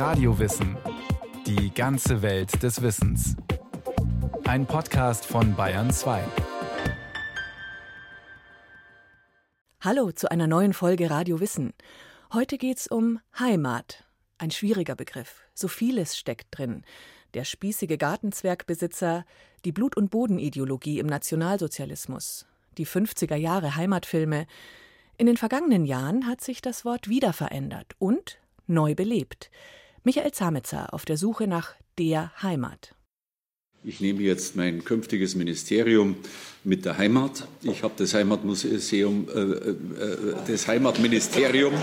Radiowissen. Die ganze Welt des Wissens. Ein Podcast von Bayern 2. Hallo zu einer neuen Folge Radio Wissen. Heute geht's um Heimat. Ein schwieriger Begriff. So vieles steckt drin. Der spießige Gartenzwergbesitzer, die Blut- und Bodenideologie im Nationalsozialismus, die 50er Jahre Heimatfilme. In den vergangenen Jahren hat sich das Wort wieder verändert und neu belebt. Michael Zametzer auf der Suche nach der Heimat. Ich nehme jetzt mein künftiges Ministerium mit der Heimat. Ich habe das Heimatmuseum, äh, äh, das Heimatministerium,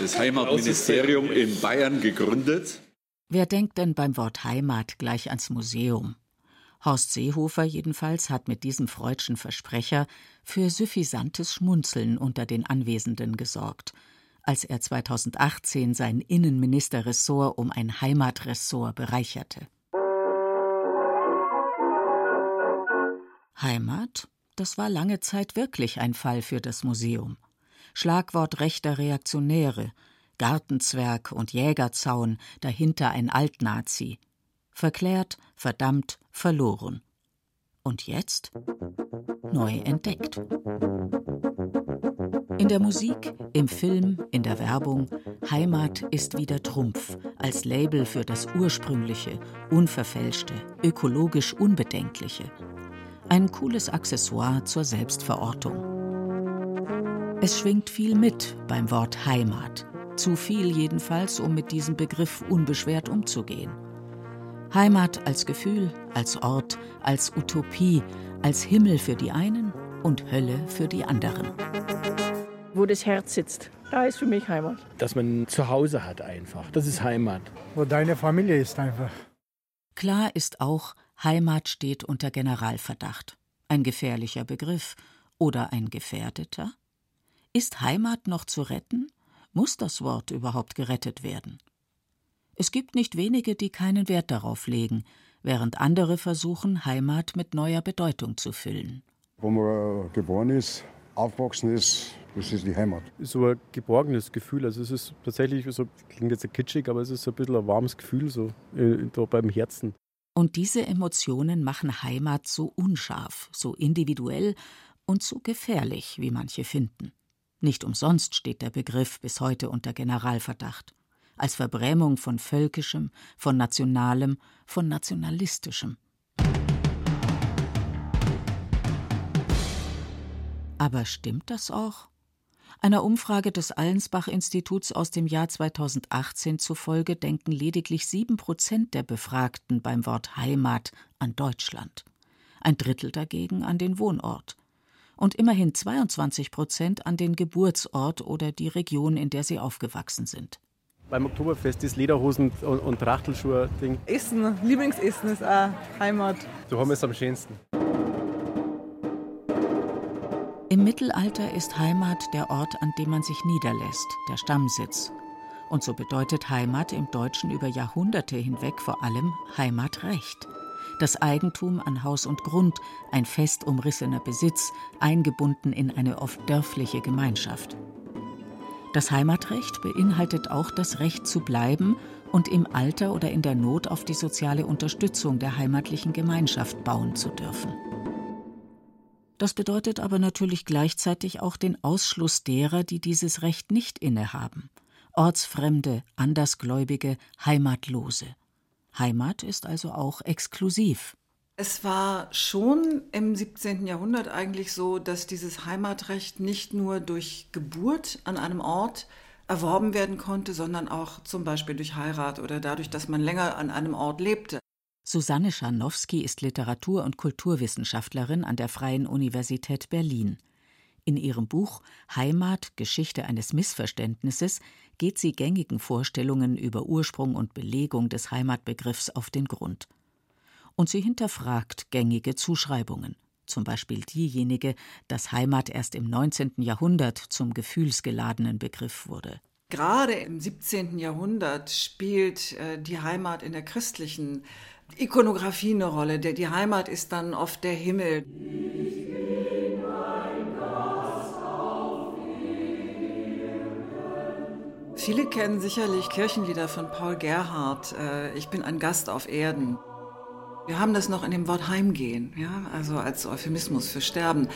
das Heimatministerium in Bayern gegründet. Wer denkt denn beim Wort Heimat gleich ans Museum? Horst Seehofer jedenfalls hat mit diesem freudschen Versprecher für suffisantes Schmunzeln unter den Anwesenden gesorgt, als er 2018 sein Innenministerressort um ein Heimatressort bereicherte. Heimat, das war lange Zeit wirklich ein Fall für das Museum. Schlagwort rechter Reaktionäre, Gartenzwerg und Jägerzaun, dahinter ein Altnazi. Verklärt, verdammt, verloren. Und jetzt? Neu entdeckt. In der Musik, im Film, in der Werbung, Heimat ist wieder Trumpf, als Label für das Ursprüngliche, Unverfälschte, ökologisch Unbedenkliche. Ein cooles Accessoire zur Selbstverortung. Es schwingt viel mit beim Wort Heimat. Zu viel jedenfalls, um mit diesem Begriff unbeschwert umzugehen. Heimat als Gefühl, als Ort, als Utopie, als Himmel für die einen und Hölle für die anderen. Wo das Herz sitzt, da ist für mich Heimat. Dass man zu Hause hat einfach, das ist Heimat. Wo deine Familie ist einfach. Klar ist auch, Heimat steht unter Generalverdacht. Ein gefährlicher Begriff oder ein gefährdeter? Ist Heimat noch zu retten? Muss das Wort überhaupt gerettet werden? Es gibt nicht wenige, die keinen Wert darauf legen, während andere versuchen, Heimat mit neuer Bedeutung zu füllen. Wo man geboren ist, aufgewachsen ist, das ist die Heimat. So ein geborgenes Gefühl. Also es ist tatsächlich so, klingt jetzt kitschig, aber es ist so ein bisschen ein warmes Gefühl so äh, da beim Herzen. Und diese Emotionen machen Heimat so unscharf, so individuell und so gefährlich, wie manche finden. Nicht umsonst steht der Begriff bis heute unter Generalverdacht als Verbrämung von Völkischem, von Nationalem, von Nationalistischem. Aber stimmt das auch? Einer Umfrage des Allensbach-Instituts aus dem Jahr 2018 zufolge denken lediglich sieben Prozent der Befragten beim Wort Heimat an Deutschland, ein Drittel dagegen an den Wohnort und immerhin 22 Prozent an den Geburtsort oder die Region, in der sie aufgewachsen sind. Beim Oktoberfest ist Lederhosen und, Trachtelschuhe Ding. Essen, Lieblingsessen ist auch Heimat. So haben wir es am schönsten. Im Mittelalter ist Heimat der Ort, an dem man sich niederlässt, der Stammsitz. Und so bedeutet Heimat im Deutschen über Jahrhunderte hinweg vor allem Heimatrecht. Das Eigentum an Haus und Grund, ein fest umrissener Besitz, eingebunden in eine oft dörfliche Gemeinschaft. Das Heimatrecht beinhaltet auch das Recht zu bleiben und im Alter oder in der Not auf die soziale Unterstützung der heimatlichen Gemeinschaft bauen zu dürfen. Das bedeutet aber natürlich gleichzeitig auch den Ausschluss derer, die dieses Recht nicht innehaben. Ortsfremde, Andersgläubige, Heimatlose. Heimat ist also auch exklusiv. Es war schon im 17. Jahrhundert eigentlich so, dass dieses Heimatrecht nicht nur durch Geburt an einem Ort erworben werden konnte, sondern auch zum Beispiel durch Heirat oder dadurch, dass man länger an einem Ort lebte. Susanne Scharnowski ist Literatur- und Kulturwissenschaftlerin an der Freien Universität Berlin. In ihrem Buch Heimat Geschichte eines Missverständnisses geht sie gängigen Vorstellungen über Ursprung und Belegung des Heimatbegriffs auf den Grund und sie hinterfragt gängige Zuschreibungen, zum Beispiel diejenige, dass Heimat erst im 19. Jahrhundert zum gefühlsgeladenen Begriff wurde. Gerade im 17. Jahrhundert spielt äh, die Heimat in der christlichen Ikonografie eine Rolle. Die Heimat ist dann oft der Himmel. Viele kennen sicherlich Kirchenlieder von Paul Gerhardt, äh, Ich bin ein Gast auf Erden. Wir haben das noch in dem Wort Heimgehen, ja, also als Euphemismus für Sterben.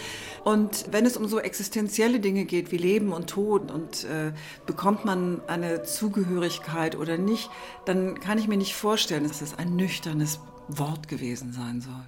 Und wenn es um so existenzielle Dinge geht wie Leben und Tod und äh, bekommt man eine Zugehörigkeit oder nicht, dann kann ich mir nicht vorstellen, dass es ein nüchternes Wort gewesen sein soll.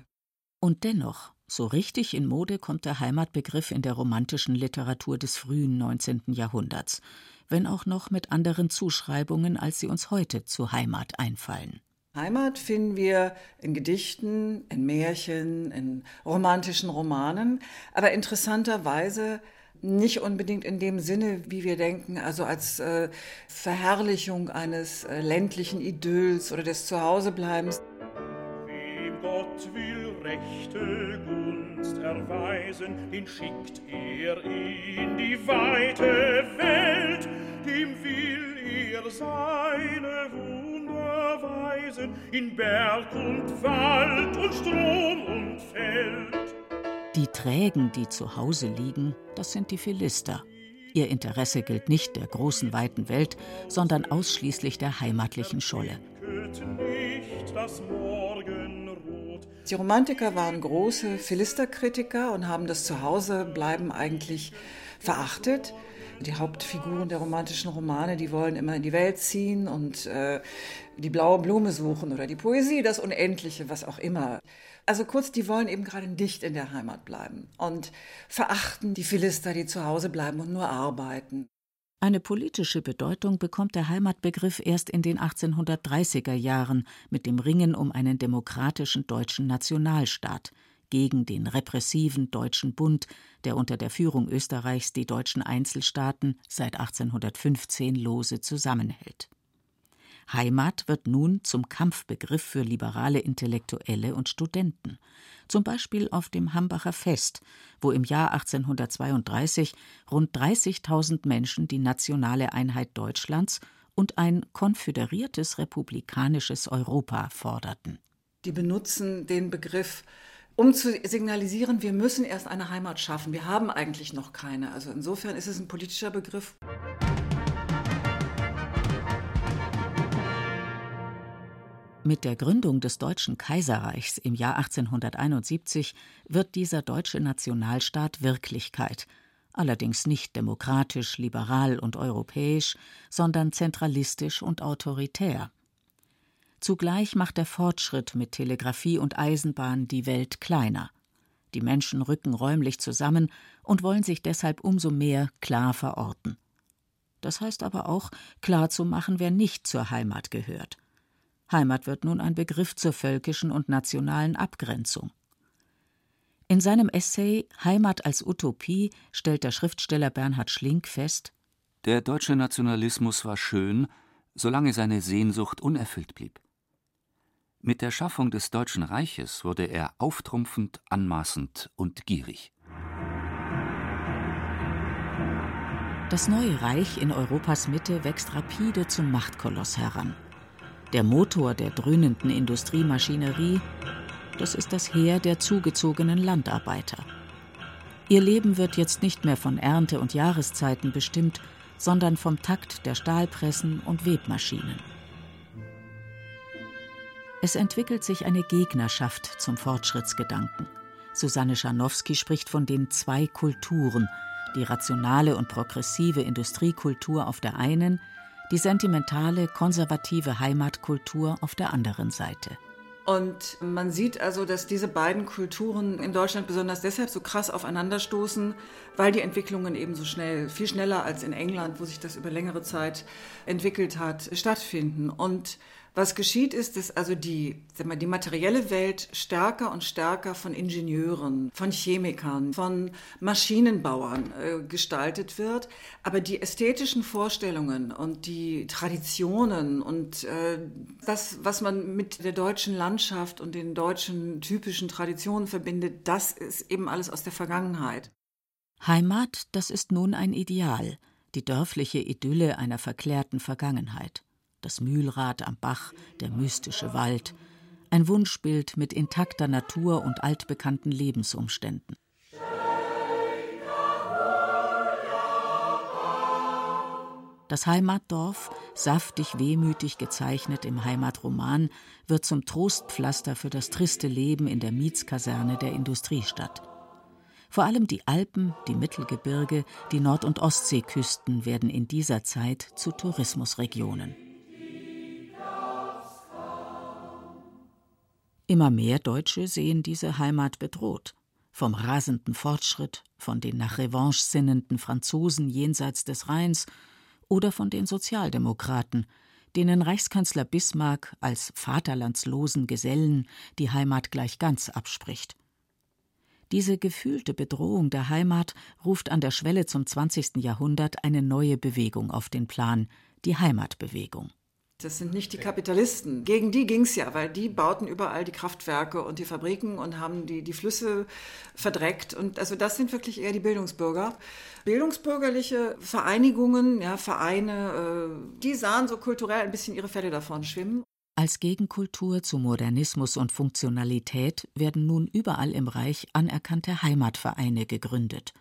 Und dennoch, so richtig in Mode kommt der Heimatbegriff in der romantischen Literatur des frühen 19. Jahrhunderts, wenn auch noch mit anderen Zuschreibungen, als sie uns heute zu Heimat einfallen. Heimat finden wir in Gedichten, in Märchen, in romantischen Romanen, aber interessanterweise nicht unbedingt in dem Sinne, wie wir denken, also als äh, Verherrlichung eines äh, ländlichen Idylls oder des Zuhausebleibens. Wem Gott will rechte Gunst erweisen, den schickt er in die weite Welt, dem will er seine Wunder weisen, in Berg und Wald und Strom und Feld. Die Trägen, die zu Hause liegen, das sind die Philister. Ihr Interesse gilt nicht der großen, weiten Welt, sondern ausschließlich der heimatlichen Scholle. Die Romantiker waren große Philisterkritiker und haben das Zuhausebleiben eigentlich verachtet. Die Hauptfiguren der romantischen Romane, die wollen immer in die Welt ziehen und äh, die blaue Blume suchen oder die Poesie, das Unendliche, was auch immer. Also kurz, die wollen eben gerade nicht in der Heimat bleiben und verachten die Philister, die zu Hause bleiben und nur arbeiten. Eine politische Bedeutung bekommt der Heimatbegriff erst in den 1830er Jahren mit dem Ringen um einen demokratischen deutschen Nationalstaat gegen den repressiven Deutschen Bund, der unter der Führung Österreichs die deutschen Einzelstaaten seit 1815 lose zusammenhält. Heimat wird nun zum Kampfbegriff für liberale Intellektuelle und Studenten, zum Beispiel auf dem Hambacher Fest, wo im Jahr 1832 rund 30.000 Menschen die nationale Einheit Deutschlands und ein konföderiertes republikanisches Europa forderten. Die benutzen den Begriff um zu signalisieren, wir müssen erst eine Heimat schaffen. Wir haben eigentlich noch keine. Also insofern ist es ein politischer Begriff. Mit der Gründung des Deutschen Kaiserreichs im Jahr 1871 wird dieser deutsche Nationalstaat Wirklichkeit, allerdings nicht demokratisch, liberal und europäisch, sondern zentralistisch und autoritär. Zugleich macht der Fortschritt mit Telegrafie und Eisenbahn die Welt kleiner. Die Menschen rücken räumlich zusammen und wollen sich deshalb umso mehr klar verorten. Das heißt aber auch, klar zu machen, wer nicht zur Heimat gehört. Heimat wird nun ein Begriff zur völkischen und nationalen Abgrenzung. In seinem Essay Heimat als Utopie stellt der Schriftsteller Bernhard Schlink fest: Der deutsche Nationalismus war schön, solange seine Sehnsucht unerfüllt blieb. Mit der Schaffung des Deutschen Reiches wurde er auftrumpfend, anmaßend und gierig. Das neue Reich in Europas Mitte wächst rapide zum Machtkoloss heran. Der Motor der dröhnenden Industriemaschinerie, das ist das Heer der zugezogenen Landarbeiter. Ihr Leben wird jetzt nicht mehr von Ernte und Jahreszeiten bestimmt, sondern vom Takt der Stahlpressen und Webmaschinen. Es entwickelt sich eine Gegnerschaft zum Fortschrittsgedanken. Susanne Scharnowski spricht von den zwei Kulturen, die rationale und progressive Industriekultur auf der einen, die sentimentale, konservative Heimatkultur auf der anderen Seite. Und man sieht also, dass diese beiden Kulturen in Deutschland besonders deshalb so krass aufeinanderstoßen, weil die Entwicklungen eben so schnell, viel schneller als in England, wo sich das über längere Zeit entwickelt hat, stattfinden. Und was geschieht ist, dass also die, sag mal, die materielle Welt stärker und stärker von Ingenieuren, von Chemikern, von Maschinenbauern äh, gestaltet wird, aber die ästhetischen Vorstellungen und die Traditionen und äh, das, was man mit der deutschen Landschaft und den deutschen typischen Traditionen verbindet, das ist eben alles aus der Vergangenheit. Heimat, das ist nun ein Ideal, die dörfliche Idylle einer verklärten Vergangenheit das Mühlrad am Bach, der mystische Wald, ein Wunschbild mit intakter Natur und altbekannten Lebensumständen. Das Heimatdorf, saftig wehmütig gezeichnet im Heimatroman, wird zum Trostpflaster für das triste Leben in der Mietskaserne der Industriestadt. Vor allem die Alpen, die Mittelgebirge, die Nord- und Ostseeküsten werden in dieser Zeit zu Tourismusregionen. Immer mehr Deutsche sehen diese Heimat bedroht. Vom rasenden Fortschritt, von den nach Revanche sinnenden Franzosen jenseits des Rheins oder von den Sozialdemokraten, denen Reichskanzler Bismarck als vaterlandslosen Gesellen die Heimat gleich ganz abspricht. Diese gefühlte Bedrohung der Heimat ruft an der Schwelle zum 20. Jahrhundert eine neue Bewegung auf den Plan, die Heimatbewegung. Das sind nicht die Kapitalisten. Gegen die ging es ja, weil die bauten überall die Kraftwerke und die Fabriken und haben die, die Flüsse verdreckt. Und also das sind wirklich eher die Bildungsbürger. Bildungsbürgerliche Vereinigungen, ja, Vereine, äh, die sahen so kulturell ein bisschen ihre Fälle davon schwimmen. Als Gegenkultur zu Modernismus und Funktionalität werden nun überall im Reich anerkannte Heimatvereine gegründet.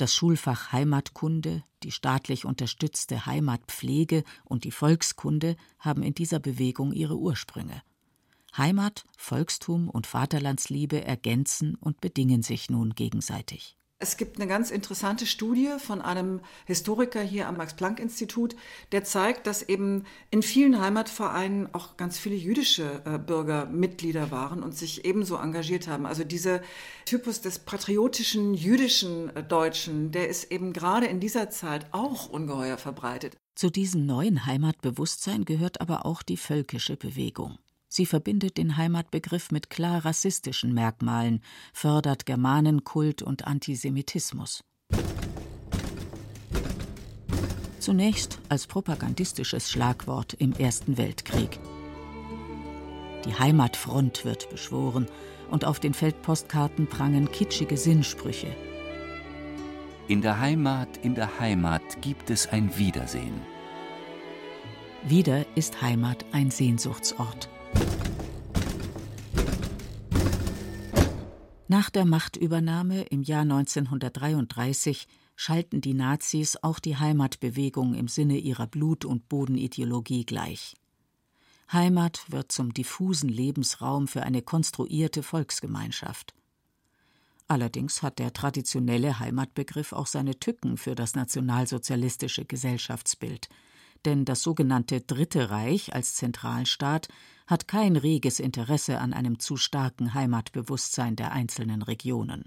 Das Schulfach Heimatkunde, die staatlich unterstützte Heimatpflege und die Volkskunde haben in dieser Bewegung ihre Ursprünge. Heimat, Volkstum und Vaterlandsliebe ergänzen und bedingen sich nun gegenseitig. Es gibt eine ganz interessante Studie von einem Historiker hier am Max-Planck-Institut, der zeigt, dass eben in vielen Heimatvereinen auch ganz viele jüdische äh, Bürger Mitglieder waren und sich ebenso engagiert haben. Also dieser Typus des patriotischen jüdischen äh, Deutschen, der ist eben gerade in dieser Zeit auch ungeheuer verbreitet. Zu diesem neuen Heimatbewusstsein gehört aber auch die völkische Bewegung. Sie verbindet den Heimatbegriff mit klar rassistischen Merkmalen, fördert Germanenkult und Antisemitismus. Zunächst als propagandistisches Schlagwort im Ersten Weltkrieg. Die Heimatfront wird beschworen und auf den Feldpostkarten prangen kitschige Sinnsprüche. In der Heimat, in der Heimat gibt es ein Wiedersehen. Wieder ist Heimat ein Sehnsuchtsort. Nach der Machtübernahme im Jahr 1933 schalten die Nazis auch die Heimatbewegung im Sinne ihrer Blut- und Bodenideologie gleich. Heimat wird zum diffusen Lebensraum für eine konstruierte Volksgemeinschaft. Allerdings hat der traditionelle Heimatbegriff auch seine Tücken für das nationalsozialistische Gesellschaftsbild, denn das sogenannte Dritte Reich als Zentralstaat hat kein reges Interesse an einem zu starken Heimatbewusstsein der einzelnen Regionen.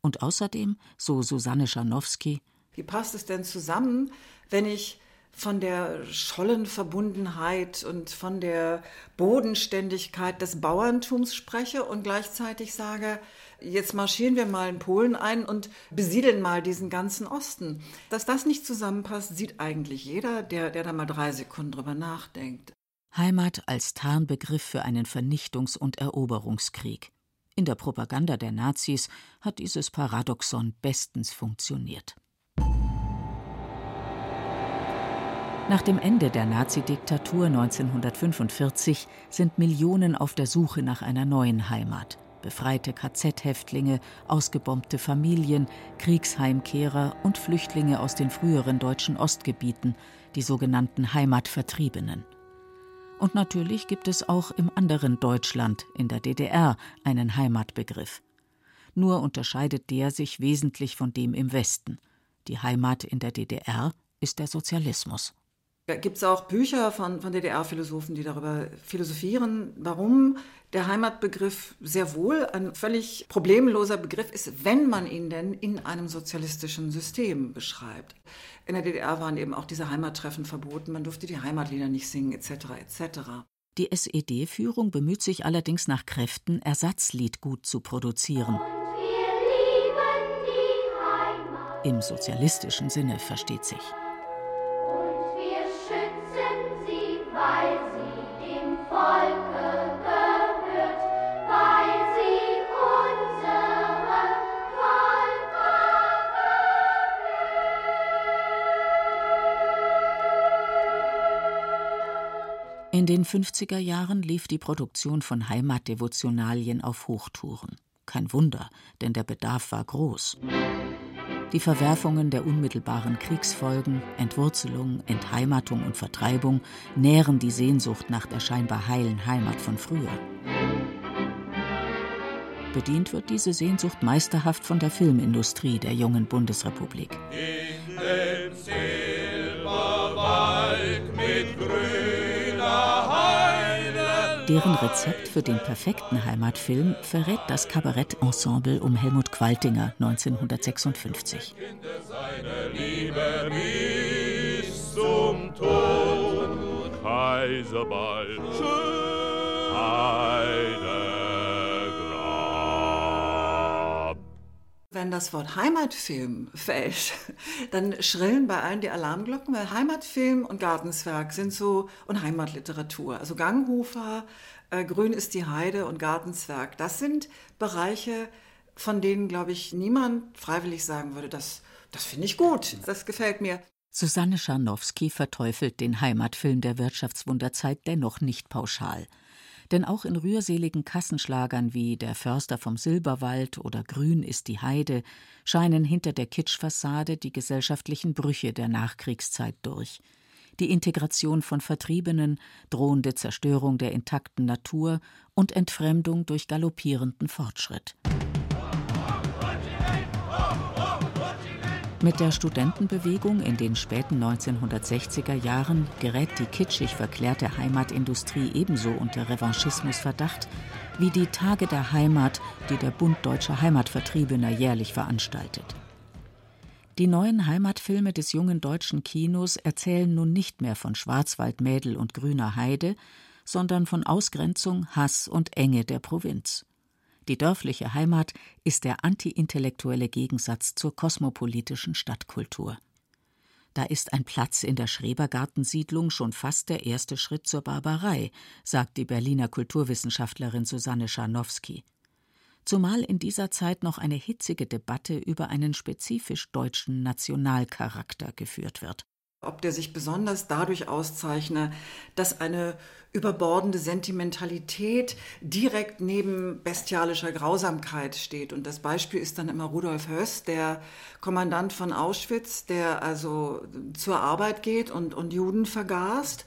Und außerdem, so Susanne Scharnowski, wie passt es denn zusammen, wenn ich von der Schollenverbundenheit und von der Bodenständigkeit des Bauerntums spreche und gleichzeitig sage, jetzt marschieren wir mal in Polen ein und besiedeln mal diesen ganzen Osten. Dass das nicht zusammenpasst, sieht eigentlich jeder, der, der da mal drei Sekunden drüber nachdenkt. Heimat als Tarnbegriff für einen Vernichtungs- und Eroberungskrieg. In der Propaganda der Nazis hat dieses Paradoxon bestens funktioniert. Nach dem Ende der Nazidiktatur 1945 sind Millionen auf der Suche nach einer neuen Heimat. Befreite KZ-Häftlinge, ausgebombte Familien, Kriegsheimkehrer und Flüchtlinge aus den früheren deutschen Ostgebieten, die sogenannten Heimatvertriebenen. Und natürlich gibt es auch im anderen Deutschland, in der DDR, einen Heimatbegriff. Nur unterscheidet der sich wesentlich von dem im Westen. Die Heimat in der DDR ist der Sozialismus. Da gibt es auch Bücher von, von DDR-Philosophen, die darüber philosophieren, warum der Heimatbegriff sehr wohl ein völlig problemloser Begriff ist, wenn man ihn denn in einem sozialistischen System beschreibt. In der DDR waren eben auch diese Heimattreffen verboten, man durfte die Heimatlieder nicht singen, etc. etc. Die SED-Führung bemüht sich allerdings nach Kräften, Ersatzliedgut zu produzieren. Im sozialistischen Sinne versteht sich. In den 50er Jahren lief die Produktion von Heimatdevotionalien auf Hochtouren. Kein Wunder, denn der Bedarf war groß. Die Verwerfungen der unmittelbaren Kriegsfolgen, Entwurzelung, Entheimatung und Vertreibung nähren die Sehnsucht nach der scheinbar heilen Heimat von früher. Bedient wird diese Sehnsucht meisterhaft von der Filmindustrie der jungen Bundesrepublik. In dem Silberwald Deren Rezept für den perfekten Heimatfilm verrät das Kabarettensemble um Helmut Qualtinger 1956. Seine Liebe bis zum Tod, Kaiserball, Heide. Wenn das Wort Heimatfilm fällt, dann schrillen bei allen die Alarmglocken, weil Heimatfilm und Gartenswerk sind so und Heimatliteratur. Also Ganghofer, äh, Grün ist die Heide und Gartenswerk. Das sind Bereiche, von denen, glaube ich, niemand freiwillig sagen würde, das, das finde ich gut, das gefällt mir. Susanne Scharnowski verteufelt den Heimatfilm der Wirtschaftswunderzeit dennoch nicht pauschal. Denn auch in rührseligen Kassenschlagern wie Der Förster vom Silberwald oder Grün ist die Heide scheinen hinter der Kitschfassade die gesellschaftlichen Brüche der Nachkriegszeit durch. Die Integration von Vertriebenen, drohende Zerstörung der intakten Natur und Entfremdung durch galoppierenden Fortschritt. Mit der Studentenbewegung in den späten 1960er Jahren gerät die kitschig verklärte Heimatindustrie ebenso unter Revanchismusverdacht wie die Tage der Heimat, die der Bund Deutscher Heimatvertriebener jährlich veranstaltet. Die neuen Heimatfilme des jungen deutschen Kinos erzählen nun nicht mehr von Schwarzwaldmädel und grüner Heide, sondern von Ausgrenzung, Hass und Enge der Provinz. Die dörfliche Heimat ist der antiintellektuelle Gegensatz zur kosmopolitischen Stadtkultur. Da ist ein Platz in der Schrebergartensiedlung schon fast der erste Schritt zur Barbarei, sagt die Berliner Kulturwissenschaftlerin Susanne Scharnowski. Zumal in dieser Zeit noch eine hitzige Debatte über einen spezifisch deutschen Nationalcharakter geführt wird ob der sich besonders dadurch auszeichne, dass eine überbordende Sentimentalität direkt neben bestialischer Grausamkeit steht. Und das Beispiel ist dann immer Rudolf Höss, der Kommandant von Auschwitz, der also zur Arbeit geht und, und Juden vergast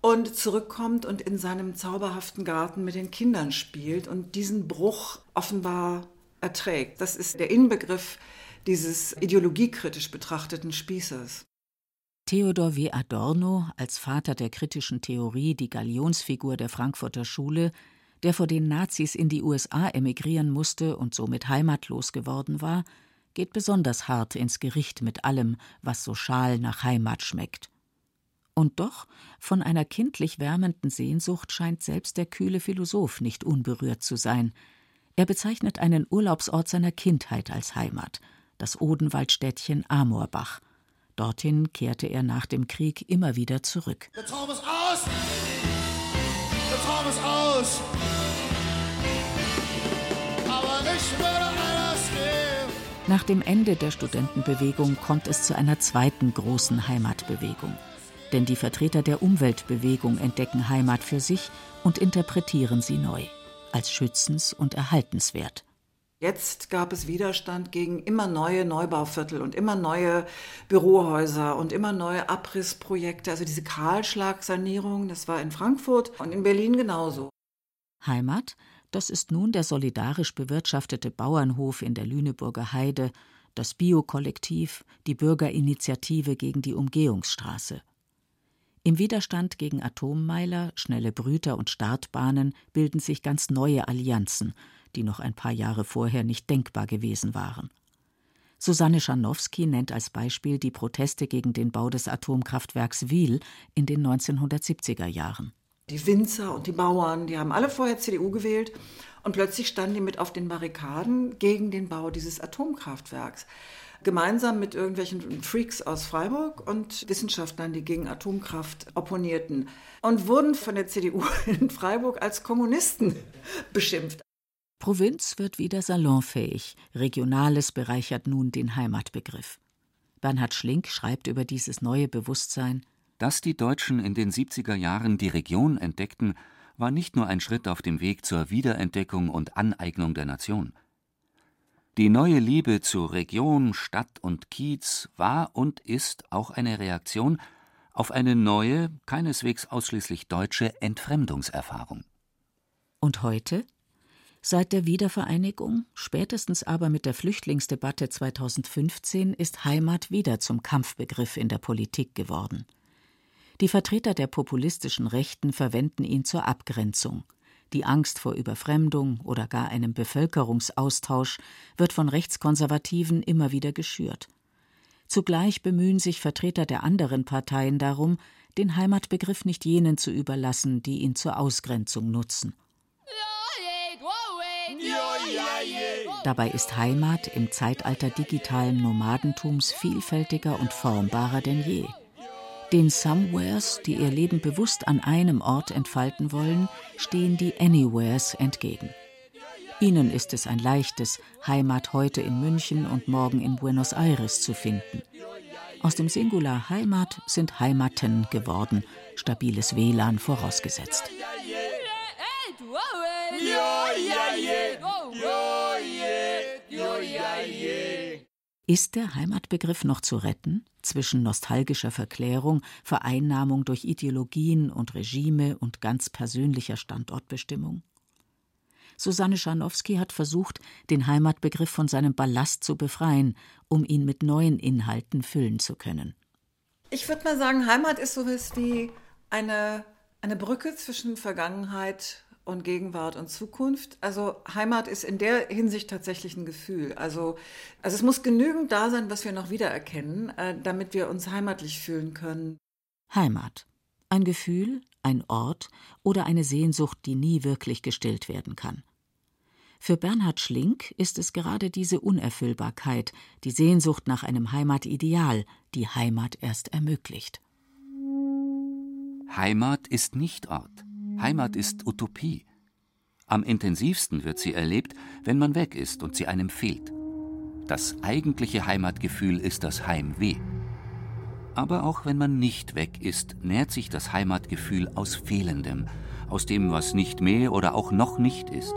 und zurückkommt und in seinem zauberhaften Garten mit den Kindern spielt und diesen Bruch offenbar erträgt. Das ist der Inbegriff dieses ideologiekritisch betrachteten Spießers. Theodor W. Adorno, als Vater der kritischen Theorie die Galionsfigur der Frankfurter Schule, der vor den Nazis in die USA emigrieren musste und somit heimatlos geworden war, geht besonders hart ins Gericht mit allem, was so schal nach Heimat schmeckt. Und doch, von einer kindlich wärmenden Sehnsucht scheint selbst der kühle Philosoph nicht unberührt zu sein. Er bezeichnet einen Urlaubsort seiner Kindheit als Heimat, das Odenwaldstädtchen Amorbach, Dorthin kehrte er nach dem Krieg immer wieder zurück. Der Traum ist aus! Der Traum ist aus! Aber ich würde alles geben. Nach dem Ende der Studentenbewegung kommt es zu einer zweiten großen Heimatbewegung. Denn die Vertreter der Umweltbewegung entdecken Heimat für sich und interpretieren sie neu, als schützens- und erhaltenswert. Jetzt gab es Widerstand gegen immer neue Neubauviertel und immer neue Bürohäuser und immer neue Abrissprojekte. Also diese Kahlschlagsanierung, das war in Frankfurt und in Berlin genauso. Heimat, das ist nun der solidarisch bewirtschaftete Bauernhof in der Lüneburger Heide, das Bio-Kollektiv, die Bürgerinitiative gegen die Umgehungsstraße. Im Widerstand gegen Atommeiler, schnelle Brüter und Startbahnen bilden sich ganz neue Allianzen – die noch ein paar Jahre vorher nicht denkbar gewesen waren. Susanne Scharnowski nennt als Beispiel die Proteste gegen den Bau des Atomkraftwerks Wiel in den 1970er Jahren. Die Winzer und die Bauern, die haben alle vorher CDU gewählt und plötzlich standen die mit auf den Barrikaden gegen den Bau dieses Atomkraftwerks. Gemeinsam mit irgendwelchen Freaks aus Freiburg und Wissenschaftlern, die gegen Atomkraft opponierten und wurden von der CDU in Freiburg als Kommunisten beschimpft. Provinz wird wieder salonfähig, Regionales bereichert nun den Heimatbegriff. Bernhard Schlink schreibt über dieses neue Bewusstsein Dass die Deutschen in den 70er Jahren die Region entdeckten, war nicht nur ein Schritt auf dem Weg zur Wiederentdeckung und Aneignung der Nation. Die neue Liebe zu Region, Stadt und Kiez war und ist auch eine Reaktion auf eine neue, keineswegs ausschließlich deutsche Entfremdungserfahrung. Und heute? Seit der Wiedervereinigung, spätestens aber mit der Flüchtlingsdebatte 2015, ist Heimat wieder zum Kampfbegriff in der Politik geworden. Die Vertreter der populistischen Rechten verwenden ihn zur Abgrenzung. Die Angst vor Überfremdung oder gar einem Bevölkerungsaustausch wird von Rechtskonservativen immer wieder geschürt. Zugleich bemühen sich Vertreter der anderen Parteien darum, den Heimatbegriff nicht jenen zu überlassen, die ihn zur Ausgrenzung nutzen. Dabei ist Heimat im Zeitalter digitalen Nomadentums vielfältiger und formbarer denn je. Den Somewheres, die ihr Leben bewusst an einem Ort entfalten wollen, stehen die Anywheres entgegen. Ihnen ist es ein leichtes, Heimat heute in München und morgen in Buenos Aires zu finden. Aus dem Singular Heimat sind Heimaten geworden, stabiles WLAN vorausgesetzt. Ist der Heimatbegriff noch zu retten zwischen nostalgischer Verklärung, Vereinnahmung durch Ideologien und Regime und ganz persönlicher Standortbestimmung? Susanne Scharnowski hat versucht, den Heimatbegriff von seinem Ballast zu befreien, um ihn mit neuen Inhalten füllen zu können. Ich würde mal sagen, Heimat ist sowas wie eine, eine Brücke zwischen Vergangenheit und Gegenwart und Zukunft. Also Heimat ist in der Hinsicht tatsächlich ein Gefühl. Also, also es muss genügend da sein, was wir noch wiedererkennen, äh, damit wir uns heimatlich fühlen können. Heimat. Ein Gefühl, ein Ort oder eine Sehnsucht, die nie wirklich gestillt werden kann. Für Bernhard Schlink ist es gerade diese Unerfüllbarkeit, die Sehnsucht nach einem Heimatideal, die Heimat erst ermöglicht. Heimat ist nicht Ort. Heimat ist Utopie. Am intensivsten wird sie erlebt, wenn man weg ist und sie einem fehlt. Das eigentliche Heimatgefühl ist das Heimweh. Aber auch wenn man nicht weg ist, nährt sich das Heimatgefühl aus Fehlendem, aus dem, was nicht mehr oder auch noch nicht ist.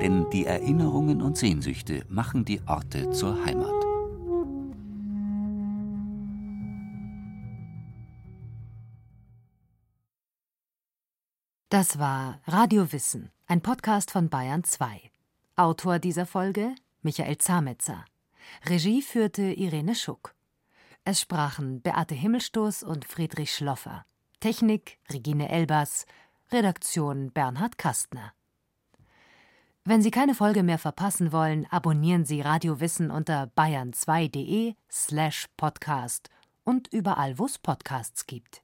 Denn die Erinnerungen und Sehnsüchte machen die Orte zur Heimat. Das war Radio Wissen, ein Podcast von Bayern 2. Autor dieser Folge Michael Zametzer. Regie führte Irene Schuck. Es sprachen Beate Himmelstoß und Friedrich Schloffer. Technik Regine Elbers. Redaktion Bernhard Kastner. Wenn Sie keine Folge mehr verpassen wollen, abonnieren Sie Radio Wissen unter bayern2.de slash podcast und überall, wo es Podcasts gibt.